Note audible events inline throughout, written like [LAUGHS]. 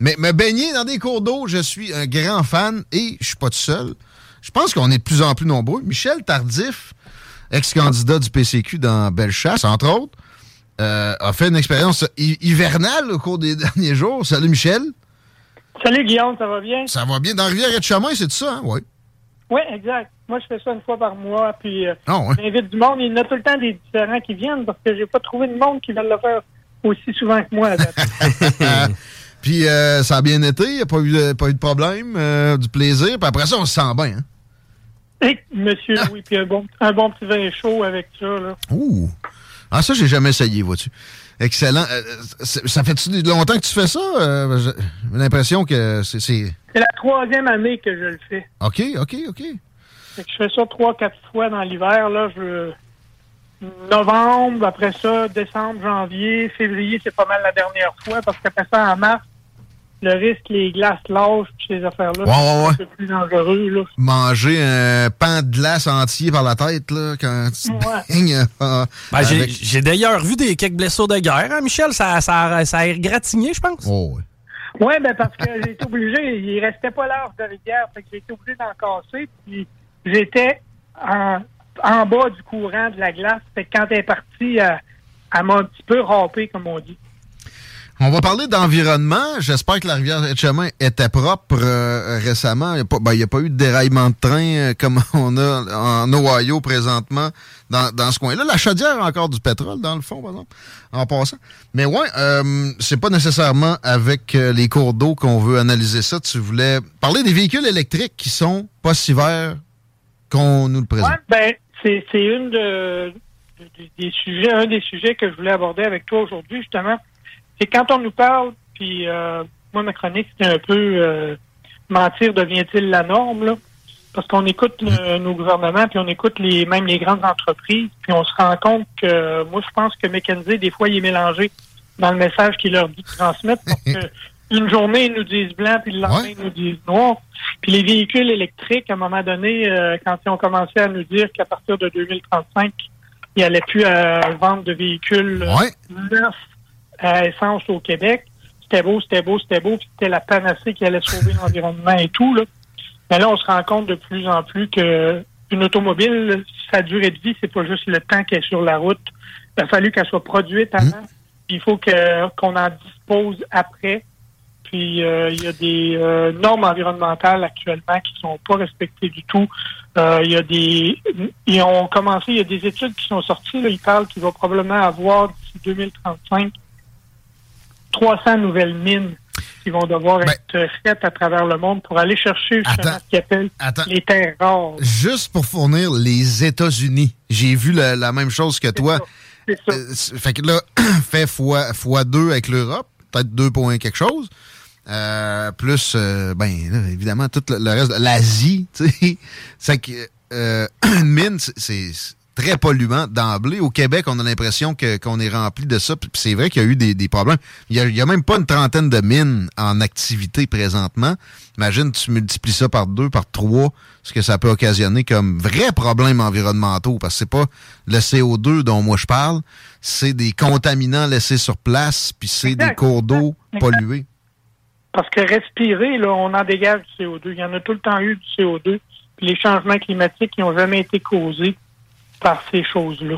Mais me baigner dans des cours d'eau, je suis un grand fan et je suis pas tout seul. Je pense qu'on est de plus en plus nombreux. Michel Tardif, ex-candidat du PCQ dans Bellechasse, entre autres, euh, a fait une expérience hi- hivernale au cours des [LAUGHS] derniers jours. Salut Michel. Salut Guillaume, ça va bien? Ça va bien dans Rivière et de Chemin, c'est ça, hein? Oui. Oui, exact. Moi, je fais ça une fois par mois, puis euh, Ah ouais. j'invite du monde. Il y en a tout le temps des différents qui viennent parce que j'ai pas trouvé de monde qui veulent le faire aussi souvent que moi. [LAUGHS] [LAUGHS] Puis euh, ça a bien été, il n'y a pas eu, de- pas eu de problème, euh, du plaisir. Puis après ça, on se sent bien. Hein? Et monsieur, oui, puis un bon, un bon petit vin chaud avec ça. Là. Ouh! Ah, ça, j'ai jamais essayé, vois-tu. Excellent. Euh, ça fait-tu longtemps que tu fais ça? J'ai l'impression que c'est- c'est. C'est la troisième année que je le fais. OK, OK, OK. Fait que je fais ça trois, quatre fois dans l'hiver. Là, je novembre, après ça, décembre, janvier, février, c'est pas mal la dernière fois parce qu'après ça, en mars, le risque, les glaces lâchent, puis ces affaires-là, Ouais, ouais, c'est ouais. plus dangereux. Là. Manger un pan de glace entier par la tête, là, quand tu baignes, euh, Ben, j'ai- avec- J'ai d'ailleurs vu des quelques blessures de guerre, hein, Michel. Ça, ça, ça a égratigné, je pense. Oh, oui. Oui, ben parce que j'ai été obligé, il restait pas large de rivière, fait que j'ai été obligé d'en casser, puis j'étais en, en bas du courant de la glace, fait que quand elle est partie, elle, elle m'a un petit peu râpé, comme on dit. On va parler d'environnement. J'espère que la rivière de chemin était propre euh, récemment. Il n'y ben, a pas eu de déraillement de train euh, comme [LAUGHS] on a en Ohio présentement dans, dans ce coin-là. La chaudière a encore du pétrole dans le fond, par exemple, en passant. Mais ouais, euh, c'est pas nécessairement avec euh, les cours d'eau qu'on veut analyser ça. Tu voulais parler des véhicules électriques qui sont pas si verts qu'on nous le présente. Ben, c'est une de- des sujets, un des sujets que je voulais aborder avec toi aujourd'hui, justement. C'est quand on nous parle, puis euh, moi, ma chronique, c'était un peu euh, mentir devient-il la norme, là? Parce qu'on écoute le- nos gouvernements, puis on écoute les même les grandes entreprises, puis on se rend compte que moi, je pense que McKenzie, des fois, il est mélangé dans le message qu'il leur dit de transmettre. Parce que [LAUGHS] une journée, ils nous disent blanc, puis le lendemain, ils nous disent noir. Puis les véhicules électriques, à un moment donné, euh, quand ils ont commencé à nous dire qu'à partir de 2035, il n'y allait plus à vendre de véhicules euh, Ouais. neufs à essence au Québec, c'était beau, c'était beau, c'était beau, puis c'était la panacée qui allait sauver [LAUGHS] l'environnement et tout. Là. Mais là, on se rend compte de plus en plus que une automobile, sa durée de vie, c'est pas juste le temps qu'elle est sur la route. Il a fallu qu'elle soit produite avant. Il faut que qu'on en dispose après. Puis euh, il y a des euh, normes environnementales actuellement qui sont pas respectées du tout. Euh, il y a des ils ont commencé, il y a des études qui sont sorties. Là, ils parlent qu'il va probablement avoir d'ici 2035 300 nouvelles mines qui vont devoir être faites à travers le monde pour aller chercher Attends. ce qu'ils appellent les terres rares. Juste pour fournir les États-Unis. J'ai vu la, la même chose que toi. C'est ça. Euh, fait que là, [CLEARS THROAT] fait fois, fois deux avec l'Europe, peut-être deux points quelque chose. Euh, plus, euh, ben, là, évidemment, tout le, le reste, de l'Asie, [LAUGHS] tu sais. C'est que, euh, [CLEARS THROAT] une mine, c'est très polluant d'emblée. Au Québec, on a l'impression qu'on est rempli de ça. Puis c'est vrai qu'il y a eu des, des problèmes. Il y, a, même pas une trentaine de mines en activité présentement. Imagine, tu multiplies ça par deux, par trois, ce que ça peut occasionner comme vrais problèmes environnementaux. Parce que c'est pas le CO2 dont moi je parle, c'est des contaminants laissés sur place, puis c'est des cours d'eau pollués. Parce que respirer, là, on en dégage du CO2. Il y en a tout le temps eu du CO2. Puis les changements climatiques n'ont jamais été causés par ces choses-là.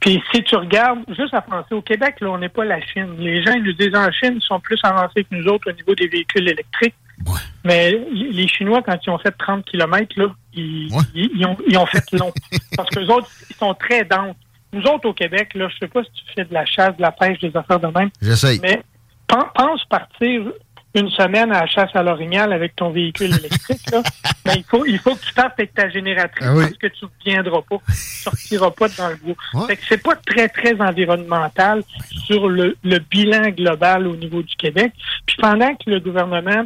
Puis si tu regardes juste à penser au Québec, là, on n'est pas la Chine. Les gens ils nous disent en Chine, ils sont plus avancés que nous autres au niveau des véhicules électriques. Ouais. Mais les Chinois, quand ils ont fait 30 km, là, ils, Ouais. ils, ils ont, ils ont fait long. [LAUGHS] Parce que les autres, ils sont très denses. Nous autres, au Québec, là, je sais pas si tu fais de la chasse, de la pêche, des affaires de même, J'essaye. mais pen- pense partir une semaine à la chasse à l'orignal avec ton véhicule électrique, là. Mais [LAUGHS] il faut, il faut que tu partes avec ta génératrice Ah oui. parce que tu ne reviendras pas. Tu sortiras pas dans le bois. Ouais. Fait que c'est pas très, très environnemental sur le, le bilan global au niveau du Québec. Puis pendant que le gouvernement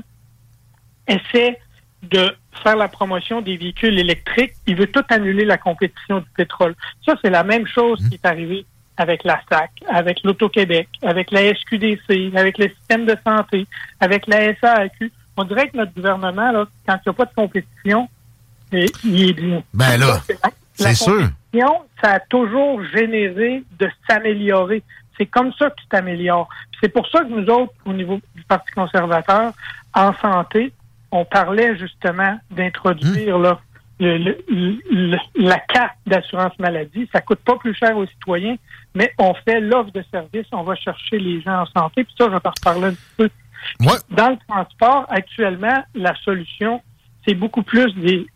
essaie de faire la promotion des véhicules électriques, il veut tout annuler la compétition du pétrole. Ça, c'est la même chose qui est arrivée avec la SAC, avec l'Auto-Québec, avec la SQDC, avec le système de santé, avec la SAQ. On dirait que notre gouvernement, là, quand il n'y a pas de compétition, il est bien. Ben là, c'est sûr. compétition, ça a toujours généré de s'améliorer. C'est comme ça que tu t'améliores. C'est pour ça que nous autres, au niveau du Parti conservateur, en santé, on parlait justement d'introduire là, le- le- le- la carte d'assurance maladie. Ça coûte pas plus cher aux citoyens, mais on fait l'offre de service, on va chercher les gens en santé. Puis ça, je vais t'en reparler un petit peu. Ouais. Dans le transport, actuellement, la solution, c'est beaucoup plus des,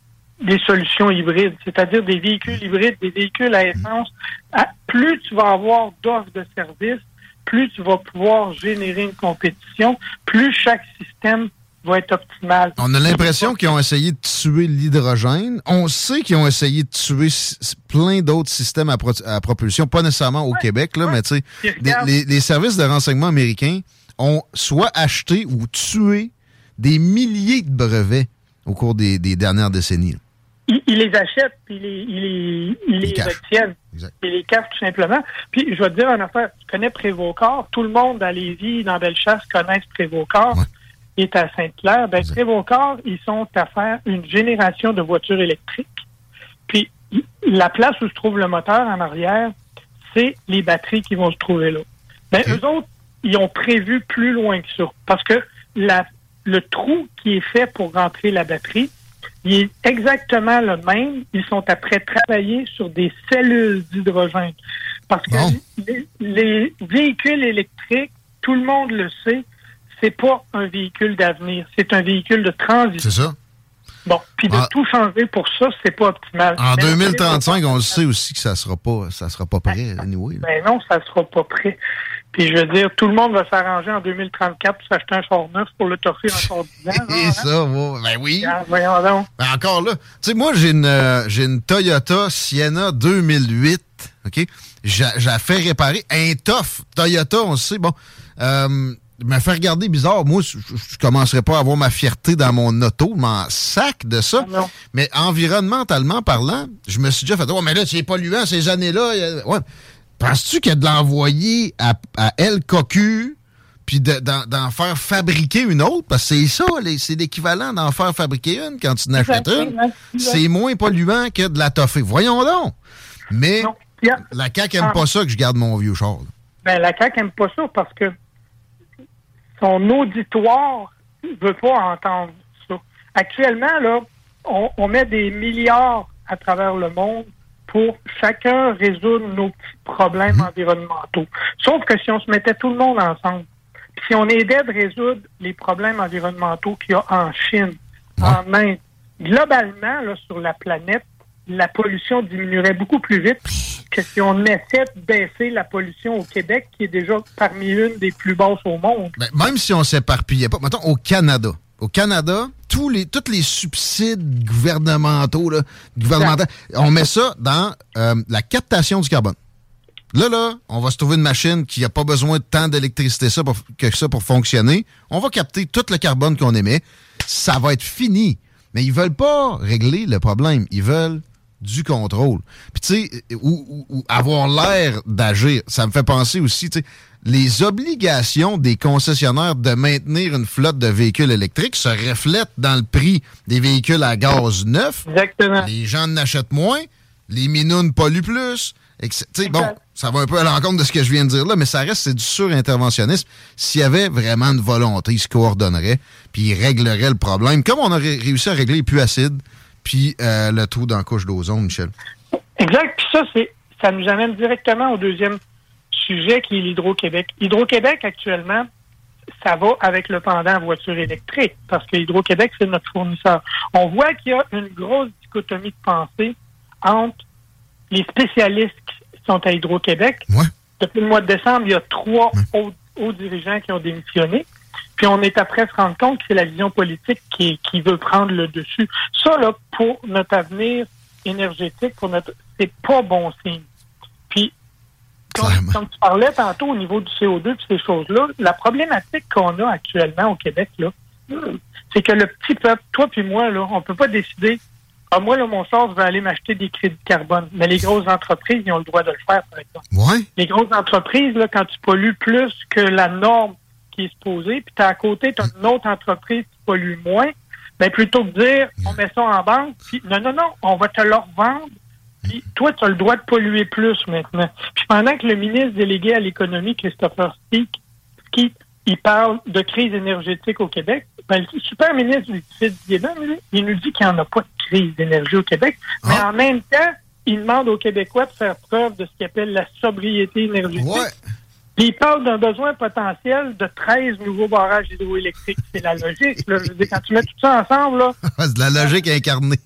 des solutions hybrides, c'est-à-dire des véhicules hybrides, des véhicules à essence. À- plus tu vas avoir d'offres de services, plus tu vas pouvoir générer une compétition, plus chaque système être. On a l'impression qu'ils ont essayé de tuer l'hydrogène. On sait qu'ils ont essayé de tuer plein d'autres systèmes à, pro- à propulsion, pas nécessairement au Québec, là, ouais. mais tu sais, les, les services de renseignement américains ont soit acheté ou tué des milliers de brevets au cours des, des dernières décennies. ils, les achètent, puis ils les, retiennent. Ils les cachent tout simplement. Puis je vais te dire une affaire, tu connais Prévocor, tout le monde à Lévis, dans Bellechasse, connaissent Prévocor. Ouais. Est à Sainte-Claire. Ben, Exact. Prévocor, ils sont à faire une génération de voitures électriques. Puis la place où se trouve le moteur en arrière, c'est les batteries qui vont se trouver là. Ben, eux autres, ils ont prévu plus loin que ça. Parce que la, le trou qui est fait pour rentrer la batterie, il est exactement le même. Ils sont après travailler sur des cellules d'hydrogène. Parce que Bon. les, les véhicules électriques, tout le monde le sait, c'est pas un véhicule d'avenir, c'est un véhicule de transition. C'est ça. Bon, puis de Ah. tout changer pour ça, c'est pas optimal. En Mais 2035, on le sait aussi que ça sera pas, ça sera pas prêt, anyway. là. Ben non, ça sera pas prêt. Puis je veux dire, tout le monde va s'arranger en 2034 pour s'acheter un char neuf pour le torcher encore 10 ans. Et hein? ça, ouais, ben oui. Ah, Voyons donc. Ben encore là. Tu sais, moi, j'ai une, euh, j'ai une Toyota Sienna 2008. OK? J'a- J'ai fait réparer un tough Toyota, on le sait. Bon, euh, me fait regarder bizarre. Moi, je, je commencerai pas à avoir ma fierté dans mon auto, m'en sac de ça. Ah non. Mais environnementalement parlant, je me suis déjà fait, ouais, mais là, c'est polluant ces années-là. Ouais. Penses-tu qu'il y a de l'envoyer à, à El Cocu, puis de- d'en faire fabriquer une autre? Parce que c'est ça, c'est l'équivalent d'en faire fabriquer une quand tu en achètes une. C'est moins polluant que de la toffer. Voyons donc. Mais Non. Ah, la CAQ aime pas ça que je garde mon vieux char. là. Ben, la CAQ aime pas ça parce que son auditoire veut pas entendre ça. Actuellement, là, on, on met des milliards à travers le monde pour chacun résoudre nos petits problèmes environnementaux. Sauf que si on se mettait tout le monde ensemble, si on aidait de résoudre les problèmes environnementaux qu'il y a en Chine, en Inde, globalement, là, sur la planète, la pollution diminuerait beaucoup plus vite que si on essaie de baisser la pollution au Québec, qui est déjà parmi une des plus basses au monde. Ben, même si on s'éparpillait pas, mettons au Canada. Au Canada, tous les, tous les subsides gouvernementaux, là, gouvernementaux, on met ça dans euh, la captation du carbone. Là, là, on va se trouver une machine qui n'a pas besoin de tant d'électricité ça pour- que ça pour fonctionner. On va capter tout le carbone qu'on émet. Ça va être fini. Mais ils veulent pas régler le problème. Ils veulent du contrôle. Puis tu sais, ou, ou- ou avoir l'air d'agir. Ça me fait penser aussi, tu sais, les obligations des concessionnaires de maintenir une flotte de véhicules électriques se reflètent dans le prix des véhicules à gaz neufs. Exactement. Les gens en achètent moins, les minounes polluent plus. etc. Tu sais, bon, ça va un peu à l'encontre de ce que je viens de dire là, mais ça reste, c'est du surinterventionnisme. S'il y avait vraiment une volonté, ils se coordonneraient, puis ils régleraient le problème, comme on aurait réussi à régler les puits acides, puis euh, le trou dans la couche d'ozone, Michel. Exact. Puis ça, c'est ça nous amène directement au deuxième sujet qui est l'Hydro-Québec. Hydro-Québec, actuellement, ça va avec le pendant voiture électrique, parce que Hydro-Québec, c'est notre fournisseur. On voit qu'il y a une grosse dichotomie de pensée entre les spécialistes qui sont à Hydro-Québec. Ouais. Depuis le mois de décembre, il y a trois hauts, hauts dirigeants qui ont démissionné. Puis on est après se rendre compte que c'est la vision politique qui, qui veut prendre le dessus. Ça, là, pour notre avenir énergétique, pour notre, c'est pas bon signe. Puis, comme, tu parlais tantôt au niveau du CO2 et ces choses-là, la problématique qu'on a actuellement au Québec, là, c'est que le petit peuple, toi puis moi, là, on peut pas décider. Ah, moi, là, mon sort, je vais aller m'acheter des crédits de carbone. Mais les grosses entreprises, ils ont le droit de le faire, par exemple Ouais. les grosses entreprises, là, quand tu pollues plus que la norme qui est supposée, puis t'as à côté, tu as une autre entreprise qui pollue moins, ben plutôt que de dire on met ça en banque, puis non, non, non, on va te le revendre, puis toi, tu as le droit de polluer plus maintenant. Puis pendant que le ministre délégué à l'économie, Christopher Steak, qui il parle de crise énergétique au Québec, ben, le super ministre du lui, il nous dit qu'il n'y en a pas de crise d'énergie au Québec, mais Ah. en même temps, il demande aux Québécois de faire preuve de ce qu'il appelle la sobriété énergétique. Ouais. Puis il parle d'un besoin potentiel de 13 nouveaux barrages hydroélectriques. C'est la logique. Là. Je veux dire, quand tu mets tout ça ensemble, là, [LAUGHS] c'est de la logique incarnée.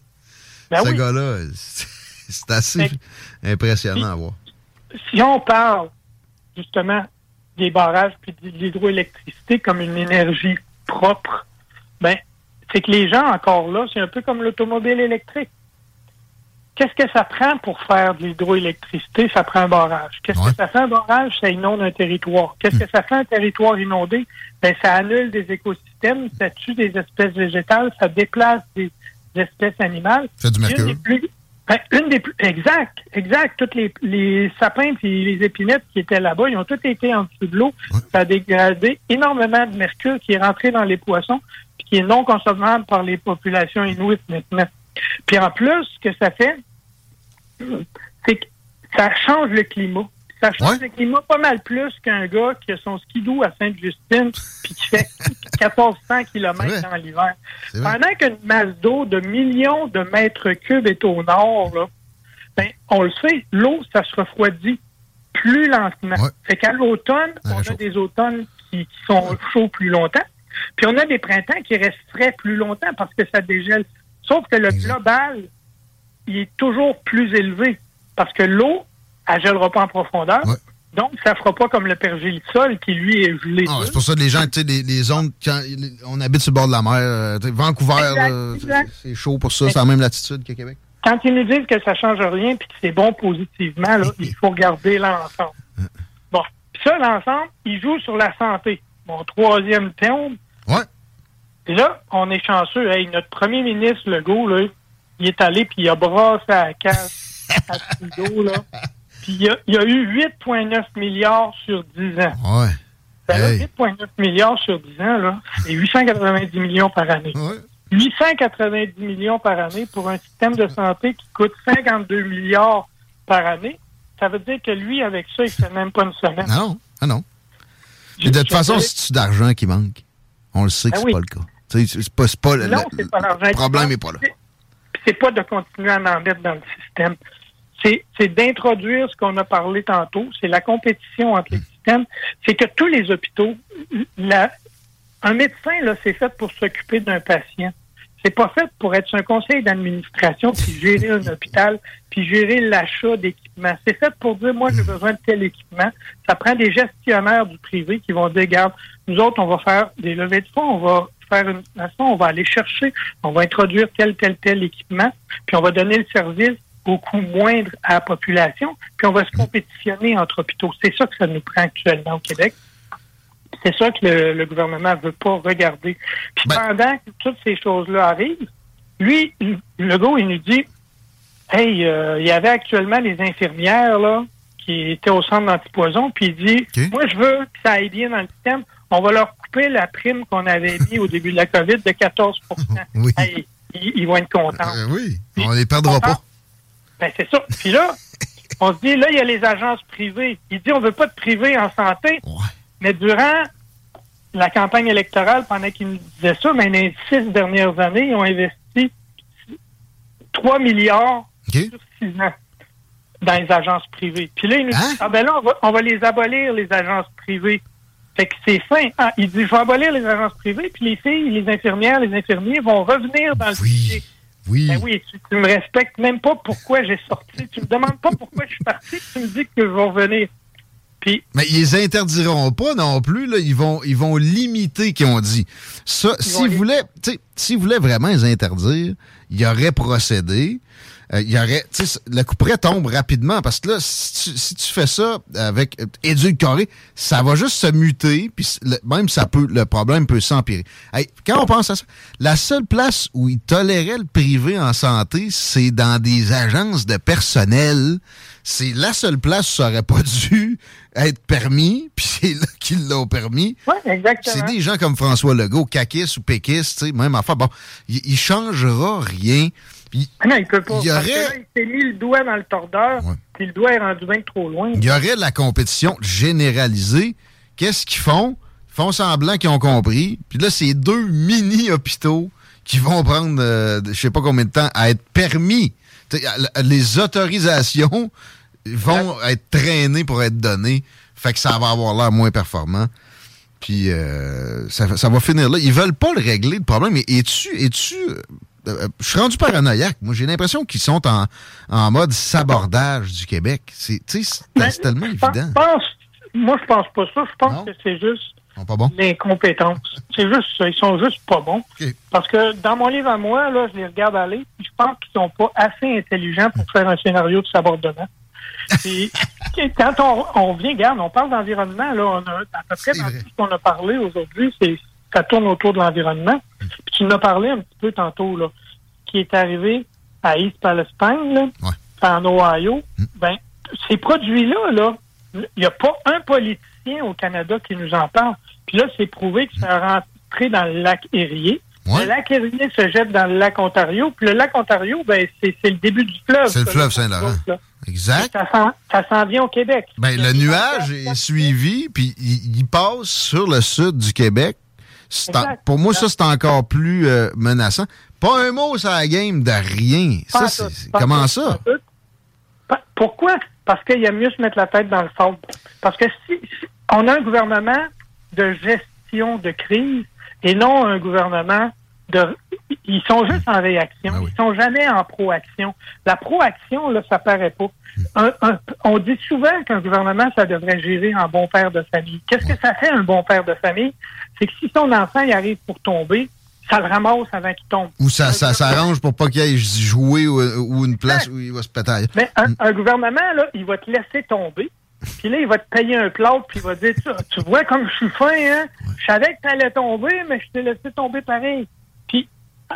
ben Ce oui, gars-là, c'est c'est assez impressionnant à voir. si on parle justement des barrages puis de l'hydroélectricité comme une énergie propre, ben c'est que les gens encore là, c'est un peu comme l'automobile électrique. Qu'est-ce que ça prend pour faire de l'hydroélectricité? Ça prend un barrage. Qu'est-ce Ouais. que ça fait un barrage? Ça inonde un territoire. Qu'est-ce que ça fait un territoire inondé? Ben, ça annule des écosystèmes, ça tue des espèces végétales, ça déplace des espèces animales. Fait du Une mercure. des plus, ben, une des plus, exact, exact. Toutes les, les sapins et les épinettes qui étaient là-bas, ils ont tous été en dessous de l'eau. Ouais. Ça a dégradé énormément de mercure qui est rentré dans les poissons puis qui est non consommable par les populations inuites maintenant. Puis en plus, ce que ça fait, c'est que ça change le climat. Ça change Ouais. le climat pas mal plus qu'un gars qui a son skidoo à Sainte-Justine puis qui fait [LAUGHS] 1400 C'est km dans l'hiver. Pendant qu'une masse d'eau de millions de mètres cubes est au nord, là, ben, on le sait, l'eau, ça se refroidit plus lentement. Ouais. Fait qu'à l'automne, on a des automnes qui, qui sont chauds plus longtemps. Puis on a des printemps qui restent frais plus longtemps parce que ça dégèle. Sauf que le Exact. global, il est toujours plus élevé parce que l'eau, elle gèlera pas en profondeur. Ouais. Donc, ça fera pas comme le pergélisol qui, lui, est gelé. Ah, c'est pour ça que les gens, tu sais, les, les zones, quand on habite sur le bord de la mer, euh, Vancouver, c'est- chaud pour ça, c'est la même latitude que Québec. quand ils nous disent que ça change rien puis que c'est bon positivement, là, il faut regarder l'ensemble. Bon, Puis ça, l'ensemble, il joue sur la santé. Mon troisième thème. Ouais. Et là, on est chanceux. Hey, notre premier ministre, Legault, là, il est allé puis il a brassé à la case à Trudeau, là. [LAUGHS] Puis il y a, il y a eu 8,9 milliards sur 10 ans. Ouais. Ben Hey. 8,9 milliards sur 10 ans, là, c'est 890 millions par année. Ouais. 890 millions par année pour un système de santé qui coûte 52 milliards par année. Ça veut dire que lui, avec ça, il fait même pas une semaine. Non, ah non. Je- de toute façon, c'est d'argent qui manque? On le sait que Ben c'est oui. pas le cas. C'est pas, pas Non, pas l'argent. le problème n'est pas là. C'est- pas de continuer à en mettre dans le système. C'est d'introduire ce qu'on a parlé tantôt. C'est la compétition entre les systèmes. C'est que tous les hôpitaux, la- un médecin, là, c'est fait pour s'occuper d'un patient. C'est pas fait pour être un conseil d'administration puis [LAUGHS] gérer un hôpital puis gérer l'achat d'équipements. C'est fait pour dire, moi, j'ai besoin de tel équipement. Ça prend des gestionnaires du privé qui vont dire, regarde, nous autres, on va faire des levées de fonds, on va faire une façon, on va aller chercher, on va introduire tel, tel, tel équipement, puis on va donner le service au coût moindre à la population, puis on va se compétitionner entre hôpitaux. C'est ça que ça nous prend actuellement au Québec. C'est ça que le, le gouvernement veut pas regarder. Puis Ben- pendant que toutes ces choses-là arrivent, lui, le gars, il nous dit Hey, euh, il y avait actuellement les infirmières là qui étaient au centre d'antipoison, puis il dit. Moi, je veux que ça aille bien dans le système. On va leur couper la prime qu'on avait mis au début de la COVID de 14 [LAUGHS] Oui. Hey, ils, ils vont être contents. Euh, oui, on les perdra pas. Ben, c'est ça. Puis là, on se dit, là, il y a les agences privées. Il dit, on veut pas de privé en santé. Ouais. Mais durant la campagne électorale, pendant qu'ils nous disaient ça, mais dans les six dernières années, ils ont investi 3 milliards sur six ans. dans les agences privées. Puis là, il nous Hein? dit, ah ben là, on va, on va les abolir, les agences privées. Fait que c'est fin. Ah, il dit, je vais abolir les agences privées, puis les filles, les infirmières, les infirmiers vont revenir dans le budget. Oui. Ben oui, tu, tu me respectes même pas pourquoi j'ai sorti. Tu me demandes pas pourquoi je suis parti, tu me dis que je vais revenir. Puis, Mais ils les interdiront pas non plus. Là. Ils, vont, ils vont limiter, qu'ils ont dit. Ça, s'ils voulaient, s'ils voulaient vraiment les interdire, ils auraient procédé. Euh, il y aurait, tu sais, le coup près tombe rapidement parce que là, si tu, si tu fais ça avec euh, édulcoré, ça va juste se muter, puis même ça peut, le problème peut s'empirer. Hey, quand on pense à ça, la seule place où ils toléraient le privé en santé, c'est dans des agences de personnel. C'est la seule place où ça aurait pas [LAUGHS] dû être permis, puis c'est là qu'ils l'ont permis. ouais, exactement. C'est des gens comme François Legault, caquiste ou sais, même affaire. Bon, il, il changera rien. Puis Ah Non, il peut pas. Il y aurait- là, il s'est mis le doigt dans le tordeur, puis le doigt est rendu bien trop loin. il y aurait de la compétition généralisée. Qu'est-ce qu'ils font? Ils font semblant qu'ils ont compris. Puis là, c'est deux mini-hôpitaux qui vont prendre, euh, je sais pas combien de temps, à être permis. Les autorisations vont être traînées pour être données. Fait que ça va avoir l'air moins performant. Puis euh, ça, ça va finir là. Ils veulent pas le régler, le problème. Et es-tu, es-tu, euh, euh, je suis rendu paranoïaque. Moi, j'ai l'impression qu'ils sont en, en mode sabordage du Québec. C'est, c'est tellement évident. pense- moi, je pense pas ça. Je pense Non? que c'est juste pas bons? l'incompétence. [LAUGHS] C'est juste ça. Ils sont juste pas bons. Parce que dans mon livre à moi, là, je les regarde aller, puis je pense qu'ils sont pas assez intelligents pour faire un scénario de sabordement. [LAUGHS] Puis, quand on, on vient, regarde, on parle d'environnement, là, on a, à peu près dans tout ce qu'on a parlé aujourd'hui, c'est ça tourne autour de l'environnement. Puis tu as parlé un petit peu tantôt, là, qui est arrivé à East Palestine, là, Ouais. en Ohio. Ben, ces produits-là, là, il n'y a pas un politicien au Canada qui nous en parle. Puis là, c'est prouvé que ça a rentré dans le lac. Ouais. Le lac Erie se jette dans le lac Ontario. Puis le lac Ontario, ben, c'est le début du fleuve. C'est le fleuve Saint-Laurent. Exact. Ça s'en- vient au Québec. Ben, le nuage est suivi, puis il passe sur le sud du Québec. En- pour moi, ça, c'est encore plus euh, menaçant. Pas un mot sur la game de rien. Pas Ça, tout, comment tout, ça? Pourquoi? Parce qu'il y a mieux se mettre la tête dans le sable. Parce que si, si on a un gouvernement de gestion de crise et non un gouvernement de... Ils sont juste en réaction. Ben oui. Ils sont jamais en proaction. La proaction, là, ça paraît pas. Un- un- on dit souvent qu'un gouvernement, ça devrait gérer en bon père de famille. Qu'est-ce que ça fait un bon père de famille? C'est que si son enfant il arrive pour tomber, ça le ramasse avant qu'il tombe. Ou ça, ça s'arrange pour pas qu'il aille jouer ou, ou une place où il va se péter. Mais un, un gouvernement, là, il va te laisser tomber. Puis là, il va te payer un plâtre, puis il va te dire, tu, tu vois comme je suis fin, hein? Je savais que tu allais tomber, mais je t'ai laissé tomber pareil.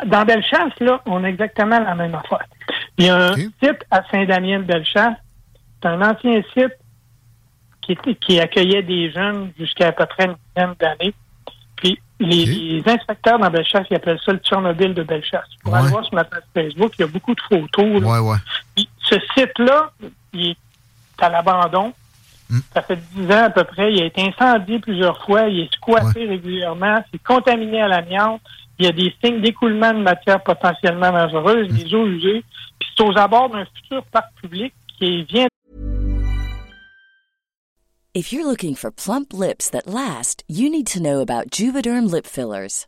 Dans Bellechasse, là, on a exactement la même affaire. Il y a un site à Saint-Damien-de-Bellechasse. C'est un ancien site qui, était- qui accueillait des jeunes jusqu'à à peu près une dizaine d'années. Puis, les, inspecteurs dans Bellechasse, ils appellent ça le Tchernobyl de Bellechasse. Pour Ouais. aller voir sur ma page Facebook, il y a beaucoup de photos. là. Ouais, ouais. Puis, ce site-là, il est à l'abandon. Mm. Ça fait dix ans à peu près. Il a été incendié plusieurs fois. Il est squatté régulièrement. C'est contaminé à l'amiante. Il y a des signes d'écoulement de matières potentiellement dangereuses, des eaux usées. Puis c'est aux abords d'un futur parc public qui vient If you're looking for plump lips that last, you need to know about Juvederm lip fillers.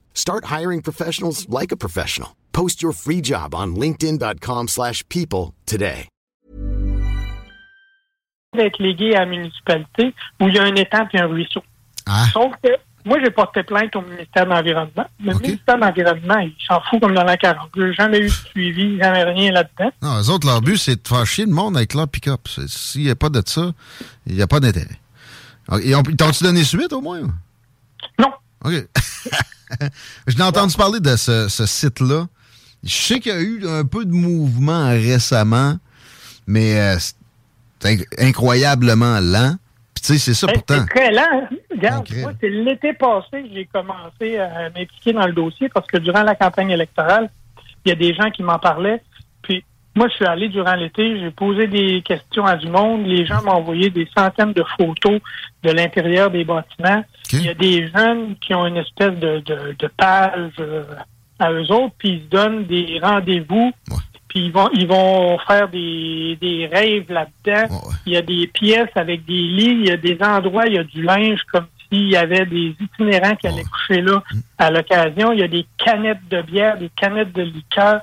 Start hiring professionals like a professional. Post your free job on linkedin.com/people slash people today. d'être légué à la municipalité où il y a un étang et un ruisseau. Ah, Sauf que moi, j'ai porté plainte au ministère de l'Environnement. Le OK. ministère de l'Environnement, il s'en fout comme dans la 40. J'ai jamais eu de suivi, jamais rien là-dedans. non, eux autres, leur but, c'est de faire chier le monde avec leur pick-up. S'il n'y a pas de ça, il n'y a pas d'intérêt. Ils t'ont-tu donné suite, au moins? Non. OK. [LAUGHS] Je l'ai entendu parler de ce, ce site-là. Je sais qu'il y a eu un peu de mouvement récemment, mais euh, c'est inc- incroyablement lent. Puis tu sais, c'est ça pourtant. C'est très lent. hein. Regarde, moi, c'est l'été passé que j'ai commencé à m'impliquer dans le dossier parce que durant la campagne électorale, il y a des gens qui m'en parlaient. Moi, je suis allé durant l'été, j'ai posé des questions à du monde. Les gens m'ont envoyé des centaines de photos de l'intérieur des bâtiments. Il y a des jeunes qui ont une espèce de, de, de page euh, à eux autres, puis ils se donnent des rendez-vous, Ouais. puis ils vont ils vont faire des, des rêves là-dedans. Ouais, ouais. Il y a des pièces avec des lits, il y a des endroits, il y a du linge comme s'il y avait des itinérants qui allaient coucher là à l'occasion. Il y a des canettes de bière, des canettes de liqueur.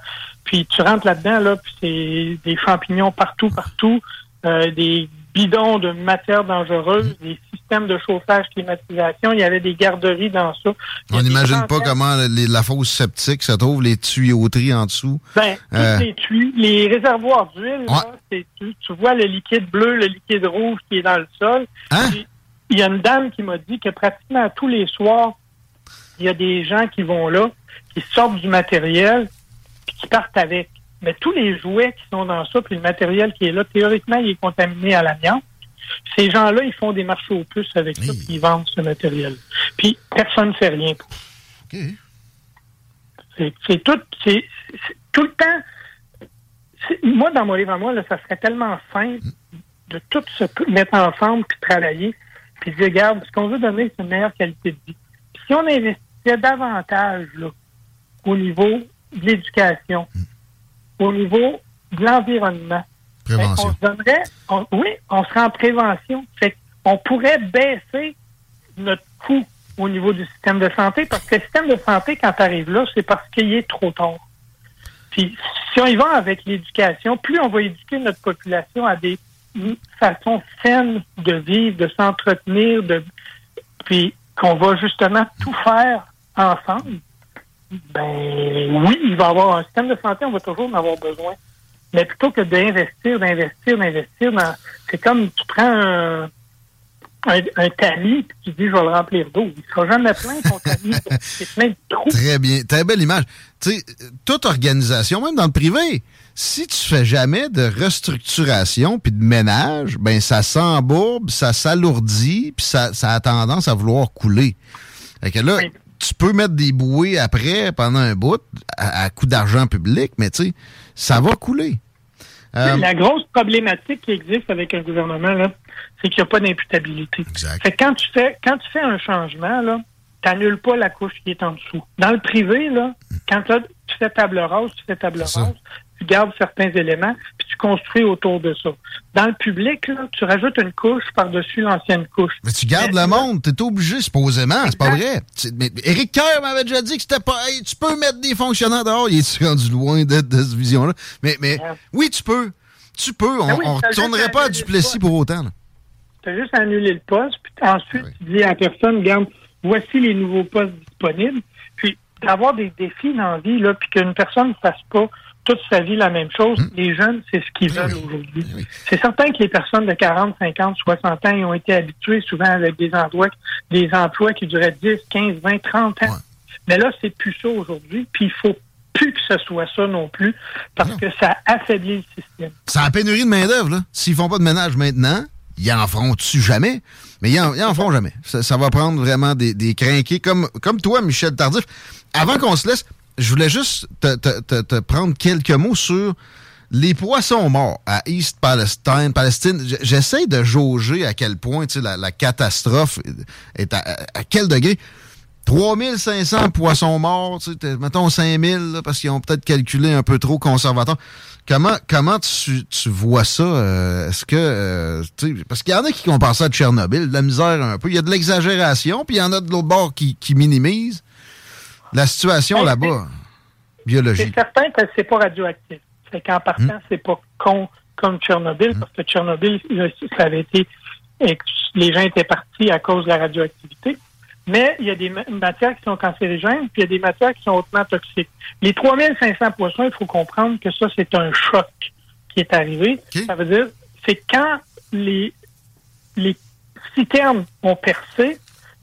Puis tu rentres là-dedans, là, puis c'est des champignons partout, partout, euh, des bidons de matières dangereuses, des systèmes de chauffage, climatisation. Il y avait des garderies dans ça. On n'imagine pas comment les- la fosse septique se trouve, les tuyauteries en dessous. Ben, toutes Euh. les tuyaux, les réservoirs d'huile, Ouais. tu, tu vois le liquide bleu, le liquide rouge qui est dans le sol. Hein? Il y a une dame qui m'a dit que pratiquement tous les soirs, il y a des gens qui vont là, qui sortent du matériel, puis qui partent avec. Mais tous les jouets qui sont dans ça, puis le matériel qui est là, théoriquement, il est contaminé à l'amiante. Ces gens-là, ils font des marchés aux puces avec ça, puis ils vendent ce matériel. Puis personne ne fait rien pour c'est tout, c'est tout le temps. Moi, dans mon livre à moi, là, ça serait tellement simple de tout se mettre ensemble puis travailler, puis dire, regarde, ce qu'on veut donner, c'est une meilleure qualité de vie. Puis si on investissait davantage là, au niveau de l'éducation, au niveau de l'environnement, Prévention. on se donnerait, on- oui, on serait en prévention. Fait on pourrait baisser notre coût au niveau du système de santé parce que le système de santé, quand tu arrives là, c'est parce qu'il est trop tard. Puis si on y va avec l'éducation, plus on va éduquer notre population à des façons saines de vivre, de s'entretenir, de puis qu'on va justement tout faire ensemble, ben oui, il va y avoir un système de santé, on va toujours en avoir besoin. Mais plutôt que d'investir, d'investir, d'investir, dans... c'est comme tu prends un, un, un tamis puis tu dis je vais le remplir d'eau. Il sera jamais plein ton tamis. [LAUGHS] c'est plein de trous. Très bien. Très belle image. Tu sais, toute organisation, même dans le privé, si tu fais jamais de restructuration puis de ménage, ben ça s'embourbe, ça s'alourdit, puis ça, ça a tendance à vouloir couler. Fait que là. Tu peux mettre des bouées après pendant un bout à, à coût d'argent public, mais tu sais, ça va couler. Euh, La grosse problématique qui existe avec un gouvernement, là, c'est qu'il n'y a pas d'imputabilité. Exact. Fait que quand tu fais quand tu fais un changement, là, t'annules pas la couche qui est en dessous. Dans le privé, là, quand tu fais table rase, tu fais table rase, tu gardes certains éléments, puis tu construis autour de ça. Dans le public, là, tu rajoutes une couche par-dessus l'ancienne couche. Mais tu gardes Mais- le monde, t'es obligé, supposément, c'est pas vrai. Mais Éric Kerr m'avait déjà dit que c'était pas. Hey, tu peux mettre des fonctionnaires dehors, il est rendu loin de, de cette vision-là. Mais, mais Ouais. oui, tu peux. Tu peux. On, Ben oui, on t'as juste retournerait pas à Duplessis pour autant. Tu as juste à annuler le poste, puis ensuite, tu dis à la personne, regarde, voici les nouveaux postes disponibles. Puis, d'avoir des défis dans la vie, là, puis qu'une personne ne fasse pas toute sa vie la même chose, les jeunes, c'est ce qu'ils veulent oui. aujourd'hui. Oui. C'est certain que les personnes de 40, 50, 60 ans, ils ont été habitués souvent avec des emplois, des emplois qui duraient 10, 15, 20, 30 ans. Ouais. Mais là, c'est plus ça aujourd'hui, puis il faut plus que ce soit ça non plus, parce Non. que ça affaiblit le système. C'est la pénurie de main-d'œuvre, là. S'ils font pas de ménage maintenant, ils en feront-tu jamais? Mais ils en, ils en feront jamais. Ça, ça va prendre vraiment des, des crinqués comme, comme toi, Michel Tardif. Avant qu'on se laisse, je voulais juste te, te- te- te prendre quelques mots sur les poissons morts à East Palestine, Palestine, j'essaie de jauger à quel point la, la catastrophe est à, à quel degré. 3500 poissons morts, mettons 5000, parce qu'ils ont peut-être calculé un peu trop conservateur. Comment, comment tu, tu vois ça? Euh, est-ce que. Euh, parce qu'il y en a qui comparent ça à Tchernobyl, de la misère un peu. Il y a de l'exagération, puis il y en a de l'autre bord qui, qui minimisent la situation là-bas, biologique. C'est certain que c'est pas radioactif. C'est qu'en partant, hmm. c'est pas con comme Tchernobyl, hmm. parce que Tchernobyl, ça avait été. Les gens étaient partis à cause de la radioactivité mais il y a des matières qui sont cancérigènes, puis il y a des matières qui sont hautement toxiques. Les 3500 poissons, il faut comprendre que ça, c'est un choc qui est arrivé. Ça veut dire, c'est quand les, les citernes ont percé,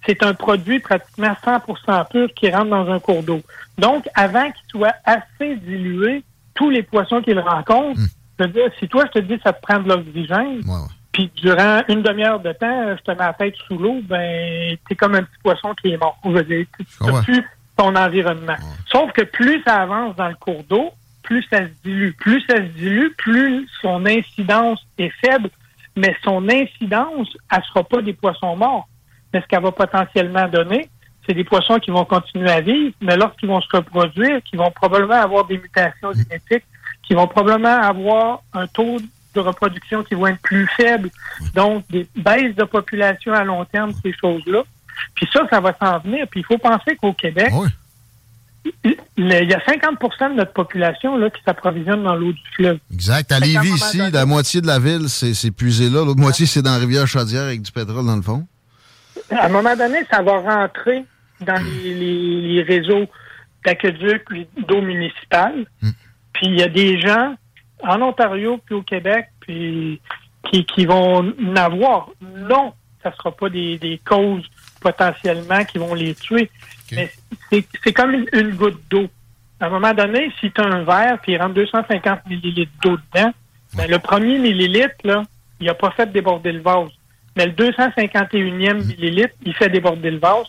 c'est un produit pratiquement 100% pur qui rentre dans un cours d'eau. Donc, avant qu'il soit assez dilué, tous les poissons qu'il rencontre, hmm. je veux dire, si toi, je te dis ça te prend de l'oxygène, puis durant une demi-heure de temps, je te mets la tête sous l'eau, ben t'es comme un petit poisson qui est mort. Je veux dire, tu plus ton environnement. Sauf que plus ça avance dans le cours d'eau, plus ça se dilue. Plus ça se dilue, plus son incidence est faible, mais son incidence, elle sera pas des poissons morts. Mais ce qu'elle va potentiellement donner, c'est des poissons qui vont continuer à vivre, mais lorsqu'ils vont se reproduire, qui vont probablement avoir des mutations génétiques, qui vont probablement avoir un taux de reproduction qui vont être plus faibles. Donc, des baisses de population à long terme, ces choses-là. Puis ça, ça va s'en venir. Puis il faut penser qu'au Québec, il y a 50% de notre population là, qui s'approvisionne dans l'eau du fleuve. Exact. À Lévis, ici, la moitié de la ville, c'est puisé là. L'autre moitié, c'est dans Rivière-Chaudière avec du pétrole dans le fond. À un moment donné, ça va rentrer dans les, réseaux d'aqueduc d'eau municipale. Hmm. Puis il y a des gens en Ontario puis au Québec, puis qui, qui vont n'avoir. Non, ça ne sera pas des, causes potentiellement qui vont les tuer. Mais c'est comme une, goutte d'eau. À un moment donné, si tu as un verre puis il rentre 250 millilitres d'eau dedans, ben, le premier millilitre, là, il n'a pas fait déborder le vase. Mais le 251e mm. millilitre, il fait déborder le vase.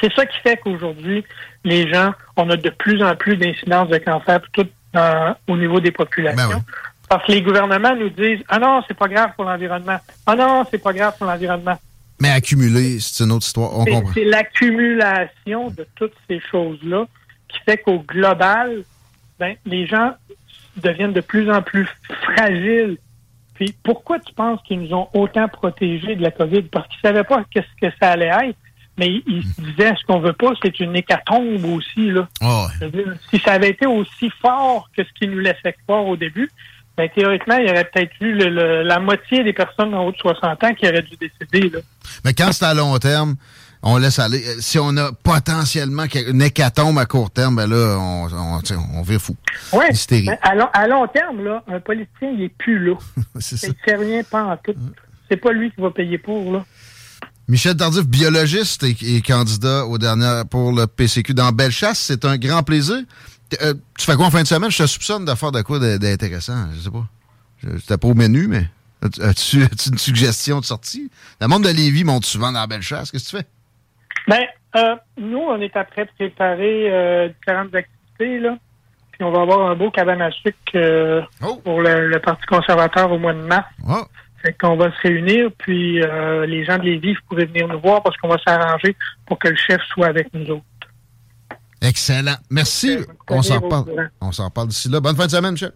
C'est ça qui fait qu'aujourd'hui, les gens, on a de plus en plus d'incidences de cancer, tout au niveau des populations. Ben Parce que les gouvernements nous disent Ah non, c'est pas grave pour l'environnement. Ah non, c'est pas grave pour l'environnement. Mais accumuler, c'est une autre histoire. On comprend. C'est l'accumulation de toutes ces choses-là qui fait qu'au global, ben, les gens deviennent de plus en plus fragiles. Puis pourquoi tu penses qu'ils nous ont autant protégés de la COVID? Parce qu'ils ne savaient pas qu'est-ce que ça allait être mais il se disait ce qu'on veut pas, c'est une hécatombe aussi. Là. Ah si ça avait été aussi fort que ce qu'il nous laissait croire au début, ben, théoriquement, il y aurait peut-être eu la moitié des personnes en haut de 60 ans qui auraient dû décéder. Là. Mais quand c'est à long terme, on laisse aller. Si on a potentiellement une hécatombe à court terme, ben là, on, on, on vire fou. Oui. À, long, à long terme, là, un politicien, il n'est plus là. [LAUGHS] c'est ça. Il ne fait rien pas en tout. C'est pas lui qui va payer pour, là. Michel Tardif, biologiste et, candidat au dernier pour le PCQ dans Bellechasse. C'est un grand plaisir. Euh, tu fais quoi en fin de semaine? Je te soupçonne de faire de quoi d'intéressant. Je sais pas. C'était pas au menu, mais as-tu une suggestion de sortie? Le monde de Lévis monte souvent dans Bellechasse. Qu'est-ce que tu fais? Ben, euh, nous, on est après préparer euh, différentes activités, là. Puis on va avoir un beau cabane à sucre oh! pour le, Parti conservateur au mois de mars. Oh! Fait qu'on va se réunir, puis euh, les gens de Lévis pourraient venir nous voir parce qu'on va s'arranger pour que le chef soit avec nous autres. Excellent. Merci. On s'en reparle. On s'en reparle d'ici là. Bonne fin de semaine, chef.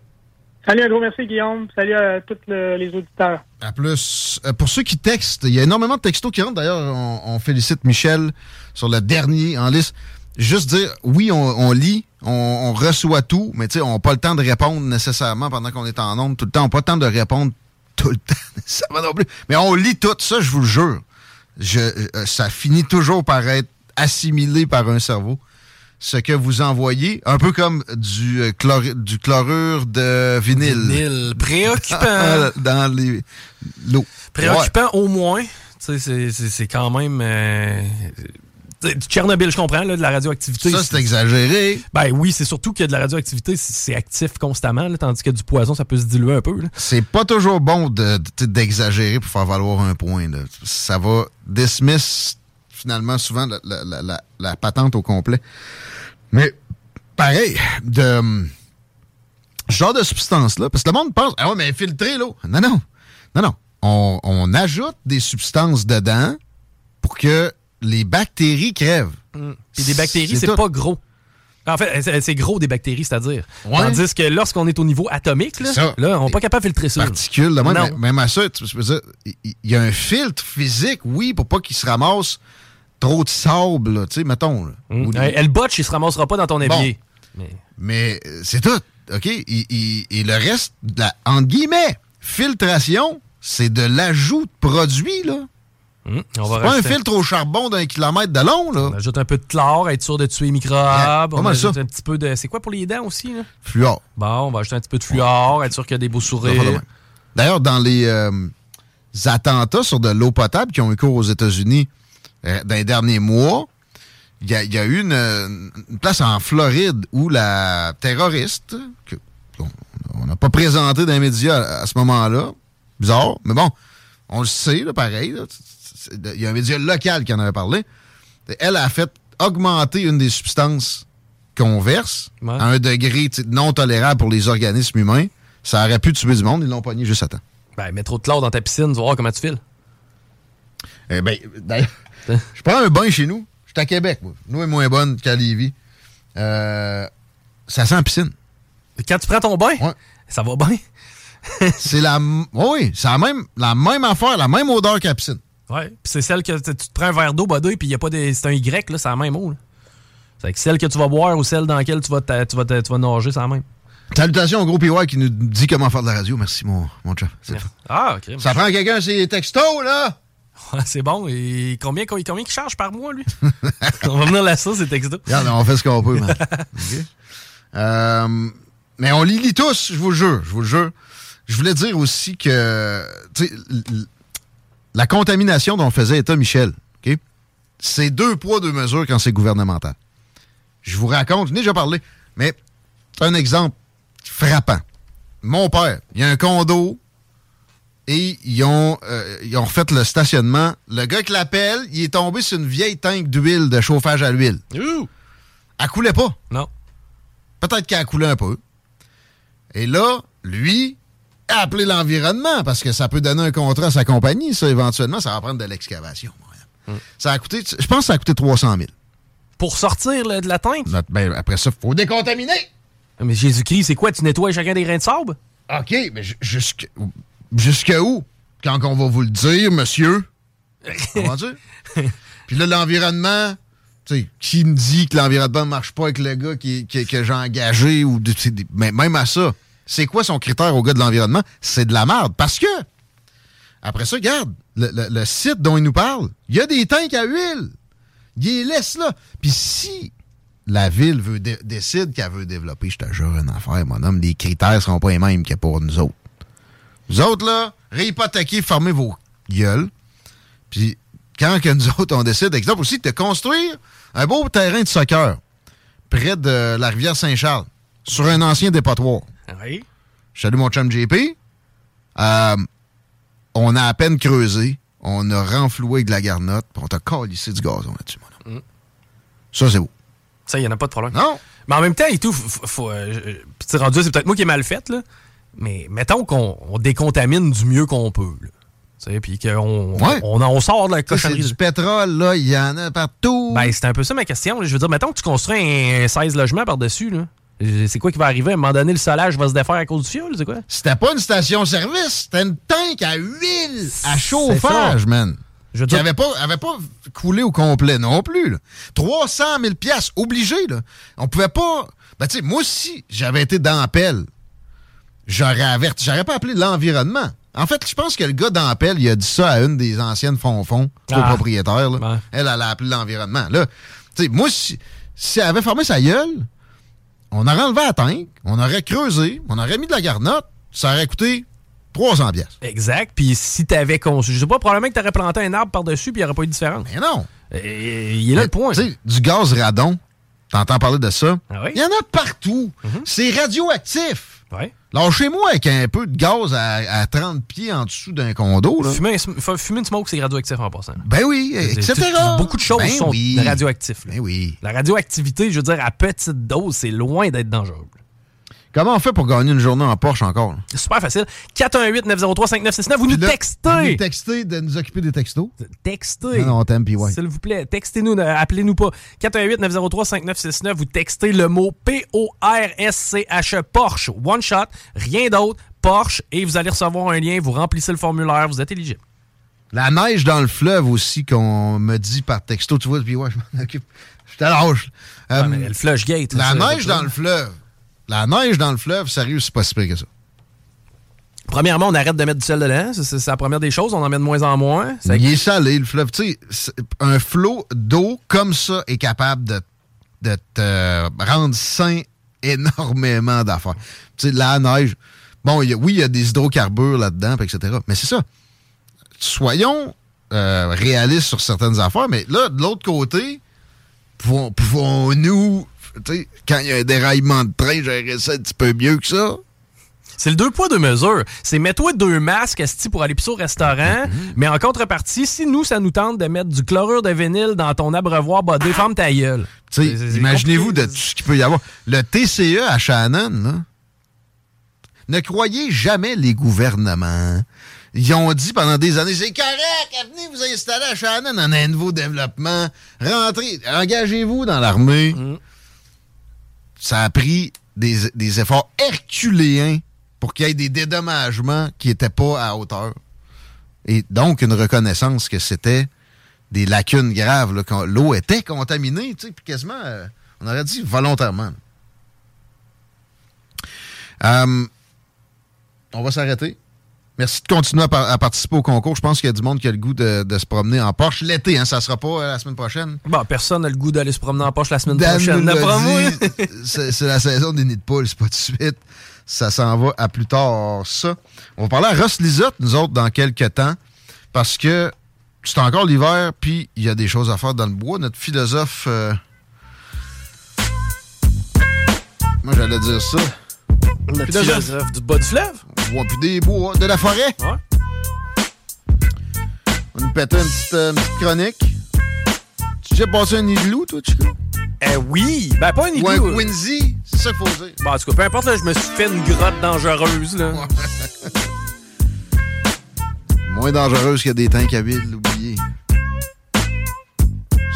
Salut, un gros merci, Guillaume. Salut à tous les auditeurs. À plus. Euh, pour ceux qui textent, il y a énormément de textos qui rentrent. D'ailleurs, on, félicite Michel sur le dernier en liste. Juste dire, oui, on, lit, on, reçoit tout, mais tu sais, on n'a pas le temps de répondre nécessairement pendant qu'on est en nombre tout le temps. On n'a pas le temps de répondre tout le [LAUGHS] temps. Va non plus. Mais on lit tout ça, je vous le jure. Je, euh, ça finit toujours par être assimilé par un cerveau. Ce que vous envoyez, un peu comme du, euh, du chlorure de vinyle. Vinyle. Préoccupant. [LAUGHS] dans l'eau. Préoccupant au moins. C'est quand même... Euh, Tchernobyl, je comprends, là, de la radioactivité. Ça, c'est exagéré. Ben oui, c'est surtout a de la radioactivité, c'est actif constamment, tandis que du poison, ça peut se diluer un peu. C'est pas toujours bon d'exagérer pour faire valoir un point. Ça va dismiss finalement souvent la, patente au complet. Mais pareil, de ce genre de substance-là, parce que le monde pense, ah ouais, mais filtrer l'eau. Non, non. Non, non. On, on ajoute des substances dedans pour que les bactéries crèvent. Puis des bactéries, C'est pas gros. En fait, c'est- gros des bactéries, c'est-à-dire. Ouais. Tandis que lorsqu'on est au niveau atomique, là, ça. là on n'est pas capable de filtrer ça. là. particules. de même, même à ça, tu peux dire, il il y a un filtre physique, oui, pour pas qu'il se ramasse trop de sable, tu sais, mettons. là. Ou des- Euh, Elle botche, il se ramassera pas dans ton évier. Mais- Mais c'est tout, OK? Et, et- et le reste, de la, entre guillemets, filtration, c'est de l'ajout de produits, là. Hum, on va C'est pas un filtre au charbon d'un kilomètre de long, là. On ajoute un peu de chlore, être sûr de tuer les microbes. Pas on ajoute ça. un petit peu de. C'est quoi pour les dents aussi, là? Fluor. Bon, on va ajouter un petit peu de fluor, être sûr qu'il y a des beaux sourires. D'ailleurs, dans les euh, attentats sur de l'eau potable qui ont eu cours aux États-Unis euh, dans les derniers mois, il y, a- il y a eu une, une place en Floride où la terroriste, qu'on- on n'a pas présenté dans les médias à, à ce moment-là, bizarre, mais bon, on le sait, là, pareil. Il y a un média local qui en avait parlé. Elle a fait augmenter une des substances qu'on verse Ouais. à un degré non tolérable pour les organismes humains. Ça aurait pu tuer du monde, ils l'ont pogné juste à temps. Ben, mets trop de chlore dans ta piscine, tu vas voir comment tu files. Eh ben, d'ailleurs? Je prends un bain chez nous. Je suis à Québec, moi. L'eau est moins bonne qu'à Lévis. Euh, ça sent piscine. Quand tu prends ton bain, Ouais. ça va bien. [LAUGHS] C'est la... Oui, c'est la même, la même affaire, la même odeur qu'à la piscine. Ouais. Puis c'est celle que tu te prends un verre d'eau, badouille, puis il y a pas de. C'est un Y, là, c'est la même eau. C'est que celle que tu vas boire ou celle dans laquelle tu vas, ta- tu vas, ta- tu vas nager, c'est la même. Salutations au gros PY qui nous dit comment faire de la radio. Merci, mon, mon fun. Ah, ok. Ça prend quelqu'un, c'est textos, là? Ouais, c'est bon. Et combien, combien, combien il charge par mois, lui? [LAUGHS] on va venir là, ça, c'est texto. Regarde, on fait ce qu'on peut, man. [LAUGHS] Euh, mais on les lit tous, je vous le jure, je vous le jure. Je voulais dire aussi que, la contamination dont faisait état Michel? C'est deux poids, deux mesures quand c'est gouvernemental. Je vous raconte, je n'ai déjà parlé, mais c'est un exemple frappant. Mon père, il y a un condo et ils ont, euh, ils ont refait le stationnement. Le gars qui l'appelle, il est tombé sur une vieille tank d'huile, de chauffage à l'huile. Ouh! Elle coulait pas. Non. Peut-être qu'elle a coulé un peu. Et là, lui, a appelé l'environnement parce que ça peut donner un contrat à sa compagnie, ça, éventuellement. Ça va prendre de l'excavation. moyen. Ça a coûté, je pense que ça a coûté 300 000. Pour sortir là, de la tank? Ben, après ça, il faut décontaminer. Mais Jésus-Christ, c'est quoi? Tu nettoies chacun des grains de sable? OK, mais ju- jusque, jusque où? Quand on va vous le dire, monsieur? Comprends-tu? [LAUGHS] Puis là, l'environnement, tu sais, qui me dit que l'environnement ne marche pas avec le gars qui, qui- que j'ai engagé ou de- mais même à ça, c'est quoi son critère au gars de l'environnement? C'est de la merde. Parce que, après ça, regarde, le, le- le site dont il nous parle, il y a des tanks à huile. Il les laisse là. Puis si la ville veut dé- décide qu'elle veut développer, je te jure une affaire, mon homme, les critères seront pas les mêmes que pour nous autres. Nous autres, là, réhypothéquer, fermez vos gueules. Puis quand que nous [LAUGHS] autres, on décide, exemple aussi, de construire un beau terrain de soccer près de la rivière Saint-Charles, sur un ancien dépotoir. Oui. Je salue mon chum JP. Euh, on a à peine creusé. On a renfloué avec de la garnotte. puis on t'a calissé du gazon là-dessus, mon homme. Ça, c'est beau. Ça, il n'y en a pas de problème. Non? Mais en même temps, et tout, faut, faut, euh, sais, rendu, c'est peut-être moi qui ai mal fait, là. Mais mettons qu'on on décontamine du mieux qu'on peut, là. Tu sais, puis qu'on Ouais. on, on sort de la cochonnerie. du pétrole, là. Il y en a partout. Ben, c'est un peu ça ma question. là. Je veux dire, mettons que tu construis un 16 logements par-dessus, là. Euh, C'est quoi qui va arriver? À un moment donné, le solage va se défaire à cause du fioul, c'est quoi? C'était pas une station-service. C'était une tank à huile, à chauffage, man. Je veux Qui dire, avait pas, avait pas coulé au complet non plus. Là. 300 000 piastres, obligé. Là. On pouvait pas... Ben, tu sais, moi aussi, j'avais été dans la pelle. J'aurais averti. J'aurais pas appelé l'environnement. En fait, je pense que le gars pelle, il a dit ça à une des anciennes fonds-fonds, Ah. Ouais. Elle, elle a appelé l'environnement. Là, tu sais, moi, si, si elle avait fermé sa gueule, on aurait enlevé la tank, on aurait creusé, on aurait mis de la garnotte, ça aurait coûté 300 piastres. exact. Puis si t'avais conçu, je sais pas, probablement que t'aurais planté un arbre par-dessus, puis il n'y aurait pas eu de différence. Mais non! Il est là le point. Tu sais, du gaz radon, t'entends parler de ça? Ah oui? Il y en a partout. C'est radioactif. Ouais. Lâchez-moi avec un peu de gaz à, à 30 pieds en dessous d'un condo. Là. Fumer, un fumer une smoke, c'est radioactif en passant. Ben oui, etc. Beaucoup de choses Ben sont oui. radioactives. Ben oui. La radioactivité, je veux dire, à petite dose, c'est loin d'être dangereux. Comment on fait pour gagner une journée en Porsche encore? C'est super facile. 418-903-5969. Vous nous là, textez. vous nous textez de nous occuper des textos. Textez. Non, non, on t'aime, puis ouais. S'il vous plaît, textez-nous, appelez-nous pas. 418-903-5969, vous textez le mot P-O-R-S-C-H-E, Porsche, one shot, rien d'autre, Porsche, et vous allez recevoir un lien, vous remplissez le formulaire, vous êtes éligible. La neige dans le fleuve aussi, qu'on me dit par texto, tu vois, puis ouais, je m'en occupe. Je te lâche. Ouais, Euh, mais le flush gate. la ça, neige dans le fleuve. La neige dans le fleuve, sérieux, c'est pas si pire que ça. Premièrement, on arrête de mettre du sel dedans, c'est c'est la première des choses, on en met de moins en moins. Ça- Il est salé, le fleuve. Tu sais, c'est- un flot d'eau comme ça est capable de, de te rendre sain énormément d'affaires. Tu sais, la neige, bon, il y a- oui, il y a des hydrocarbures là-dedans, etc. Mais c'est ça. Soyons euh, réalistes sur certaines affaires, mais là, de l'autre côté, pouvons- pouvons-nous, sais, quand il y a un déraillement de train, gérer ça un petit peu mieux que ça? C'est le deux poids, deux mesures. C'est mets-toi deux masques esti, pour aller pisser au restaurant, mais en contrepartie, si nous, ça nous tente de mettre du chlorure de vinyle dans ton abreuvoir bodé, ferme ta gueule. Imaginez-vous de tout ce qu'il peut y avoir. Le TCE à Shannon, là, ne croyez jamais les gouvernements. Ils ont dit pendant des années, c'est correct, venez vous installer à Shannon, on a un nouveau développement, rentrez, engagez-vous dans l'armée. Ça a pris des, efforts herculéens pour qu'il y ait des dédommagements qui n'étaient pas à hauteur. Et donc, une reconnaissance que c'était des lacunes graves, quand l'eau était contaminée, puis quasiment, euh, on aurait dit volontairement. Euh, on va s'arrêter. Merci de continuer à, par- à participer au concours. Je pense qu'il y a du monde qui a le goût de, de se promener en Porsche l'été. Hein, ça sera pas euh, la semaine prochaine. Bon, personne n'a le goût d'aller se promener en poche la semaine Dan prochaine. [LAUGHS] c'est la saison des nids de poules, c'est pas tout de suite. Ça s'en va à plus tard, ça. On va parler à Ross Lisotte, nous autres, dans quelques temps, parce que c'est encore l'hiver, puis il y a des choses à faire dans le bois. Notre philosophe... euh, Moi, j'allais dire ça. Le Philosophe. philosophe du bas du fleuve. Ouais, puis des bois, de la forêt. Ouais. On va nous péter une petite, euh, une petite chronique. Tu as déjà passé un igloo, toi, Chico? Eh oui! Ben, pas un Ou un igloo. Quincy? C'est ça qu'il faut dire. Bon, en tout cas, peu importe, là, je me suis fait une grotte dangereuse, là. [LAUGHS] Moins dangereuse que des tanks à vide, oubliez.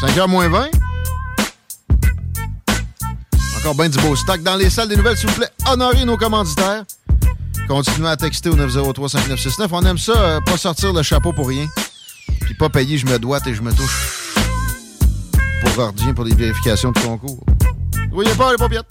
5h moins 20. Encore bien du beau stock dans les salles des nouvelles, s'il vous plaît. Honorez nos commanditaires. Continuez à texter au 903-5969. On aime ça, euh, pas sortir le chapeau pour rien. Puis pas payer, je me doite et je me touche. Pour Gardien pour les vérifications de concours. Vous voyez pas les paupiètes?